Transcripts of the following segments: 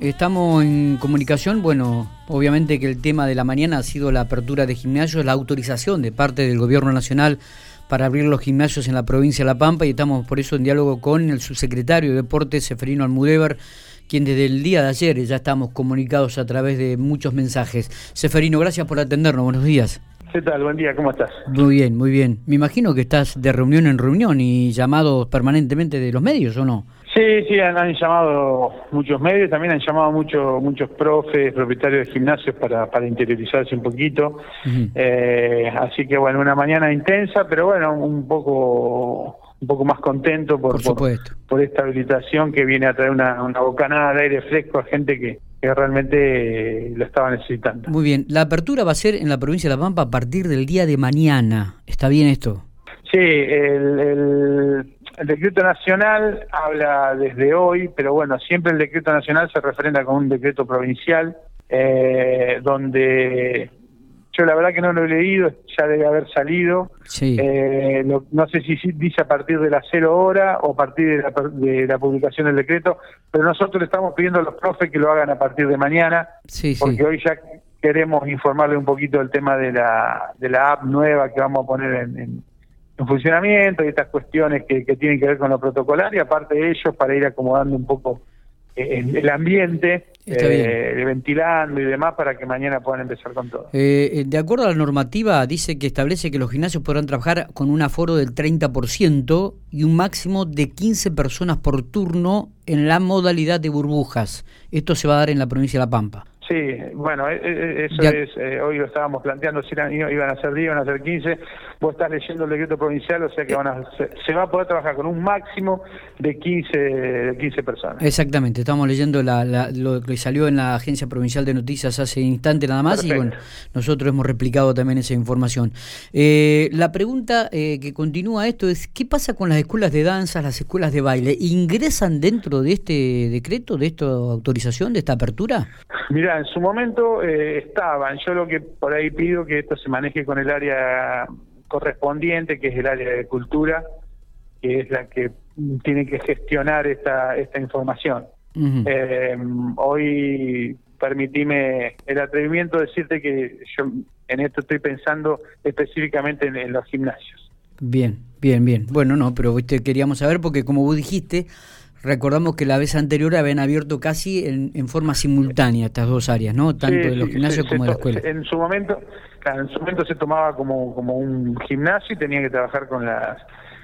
Estamos en comunicación, bueno, obviamente que el tema de la mañana ha sido la apertura de gimnasios, la autorización de parte del Gobierno Nacional para abrir los gimnasios en la provincia de La Pampa y estamos por eso en diálogo con el subsecretario de Deportes, Seferino Almudevar, quien desde el día de ayer ya estamos comunicados a través de muchos mensajes. Seferino, gracias por atendernos, buenos días. ¿Qué tal? Buen día, ¿cómo estás? Muy bien, muy bien. Me imagino que estás de reunión en reunión y llamados permanentemente de los medios, ¿o no? Sí, sí, han, llamado muchos medios, también han llamado muchos muchos profes, propietarios de gimnasios para, para interiorizarse un poquito. eh, así que bueno, una mañana intensa, pero bueno, un poco un poco más contento por, por, por, esta habilitación que viene a traer una, una bocanada de aire fresco a gente que, que realmente lo estaba necesitando. Muy bien, la apertura va a ser en la provincia de La Pampa a partir del día de mañana. ¿Está bien esto? Sí, el, el el decreto nacional habla desde hoy, pero bueno, siempre el decreto nacional se referenda con un decreto provincial, eh, donde yo la verdad que no lo he leído, ya debe haber salido. Sí. Eh, no sé si dice a partir de las cero hora o a partir de la, de la, publicación del decreto, pero nosotros le estamos pidiendo a los profes que lo hagan a partir de mañana, sí, porque hoy ya queremos informarle un poquito del tema de la, de la app nueva que vamos a poner en, en en funcionamiento y estas cuestiones que, tienen que ver con lo protocolar y aparte de ellos para ir acomodando un poco eh, el, ambiente, eh, ventilando y demás para que mañana puedan empezar con todo. Eh, de acuerdo a la normativa, dice que establece que los gimnasios podrán trabajar con un aforo del 30% y un máximo de 15 personas por turno en la modalidad de burbujas. Esto se va a dar en la provincia de La Pampa. Sí, bueno, e, e, eso es, eh, hoy lo estábamos planteando, si iban a ser 10, iban a ser 15, vos estás leyendo el decreto provincial, o sea que van a, se, va a poder trabajar con un máximo de 15, de 15 personas. Exactamente, estamos leyendo lo que salió en la Agencia Provincial de Noticias hace instante nada más y bueno, nosotros hemos replicado también esa información. Eh, la pregunta eh, que continúa esto es, ¿qué pasa con las escuelas de danza, las escuelas de baile? ¿Ingresan dentro de este decreto, de esta autorización, de esta apertura? Mira, en su momento eh, estaban. Yo lo que por ahí pido que esto se maneje con el área correspondiente, que es el área de cultura, que es la que tiene que gestionar esta, esta información. eh, hoy permitime el atrevimiento de decirte que yo en esto estoy pensando específicamente en, los gimnasios. Bien, bien, bien. Bueno, no, pero queríamos saber porque como vos dijiste, Recordamos que la vez anterior habían abierto casi en, forma simultánea estas dos áreas, ¿no? Tanto de los gimnasios como de la escuela. En su momento, en su momento se tomaba como, como un gimnasio y tenía que trabajar con las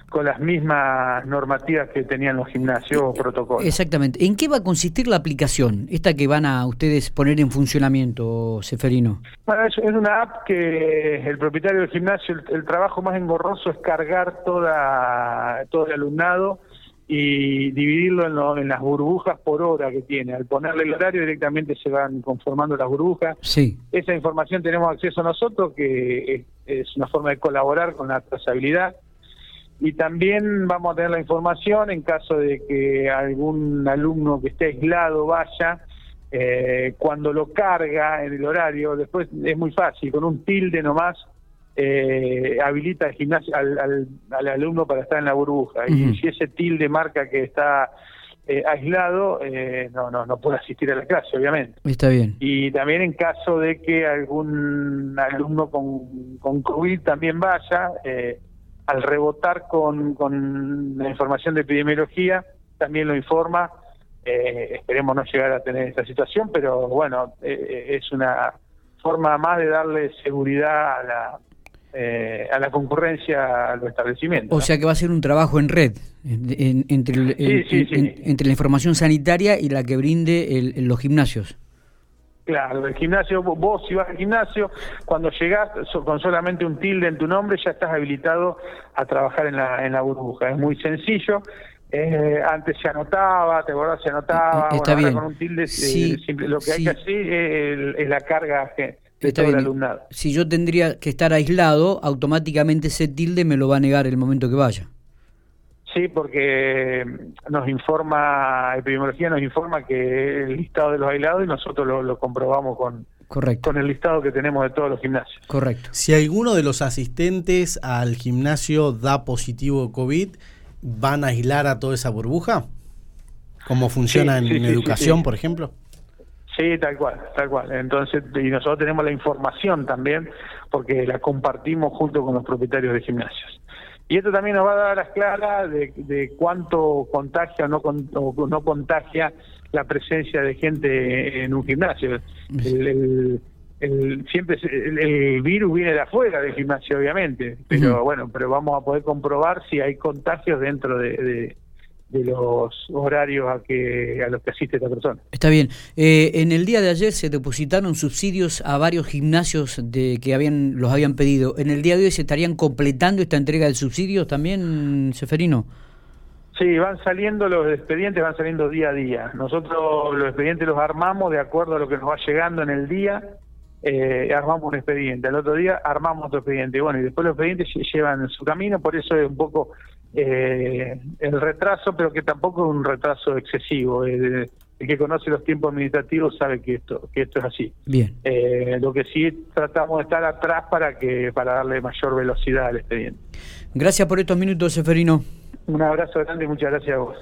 con las mismas normativas que tenían los gimnasios o protocolos. Exactamente. ¿En qué va a consistir la aplicación, esta que van a ustedes poner en funcionamiento, Seferino? Bueno, es, una app que el propietario del gimnasio, el, el trabajo más engorroso es cargar toda todo el alumnado y dividirlo en, las burbujas por hora que tiene. Al ponerle el horario directamente se van conformando las burbujas. Sí. Esa información tenemos acceso nosotros, que es, una forma de colaborar con la trazabilidad. Y también vamos a tener la información en caso de que algún alumno que esté aislado vaya, eh, cuando lo carga en el horario, después es muy fácil, con un tilde nomás eh, habilita el gimnasio al, al, alumno para estar en la burbuja. Y si ese tilde marca que está eh, aislado, eh, no, no, no puede asistir a la clase, obviamente. Está bien. Y también en caso de que algún alumno con, con COVID también vaya, eh, al rebotar con, con la información de epidemiología, también lo informa. esperemos no llegar a tener esta situación, pero bueno, es una forma más de darle seguridad a la, eh, a la concurrencia a los establecimientos. O sea que va a ser un trabajo en red entre, entre la información sanitaria y la que brinde los gimnasios. Claro, el gimnasio, vos si vas al gimnasio, cuando llegás con solamente un tilde en tu nombre ya estás habilitado a trabajar en la, en la burbuja. Es muy sencillo. Eh, antes se anotaba, te acordás, se anotaba, Está bien. con un tilde, eh, lo que hay que hacer es, la carga si yo tendría que estar aislado, automáticamente ese tilde me lo va a negar el momento que vaya. Sí, porque nos informa, epidemiología nos informa que el listado de los aislados y nosotros lo, comprobamos con, Correcto. con el listado que tenemos de todos los gimnasios. Correcto. Si alguno de los asistentes al gimnasio da positivo COVID, ¿van a aislar a toda esa burbuja? ¿Cómo funciona en educación, por ejemplo? Sí, tal cual, tal cual. Entonces, y nosotros tenemos la información también, porque la compartimos junto con los propietarios de gimnasios. Y esto también nos va a dar las claras de, cuánto contagia o no, o no contagia la presencia de gente en un gimnasio. El, siempre el, virus viene de afuera del gimnasio, obviamente, pero bueno, pero vamos a poder comprobar si hay contagios dentro de de los horarios a que a los que asiste esta persona. Está bien. Eh, en el día de ayer se depositaron subsidios a varios gimnasios de que habían los habían pedido. ¿En el día de hoy se estarían completando esta entrega de subsidios también, Seferino? Sí, van saliendo los expedientes, van saliendo día a día. Nosotros los expedientes los armamos de acuerdo a lo que nos va llegando en el día. Eh, armamos un expediente, al otro día armamos otro expediente. Bueno, y después los expedientes llevan su camino, por eso es un poco eh, el retraso, pero que tampoco es un retraso excesivo. El, que conoce los tiempos administrativos sabe que esto que esto es así. Bien. Eh, lo que sí tratamos de estar atrás para que para darle mayor velocidad al expediente. Gracias por estos minutos, Seferino. Un abrazo grande y muchas gracias a vos.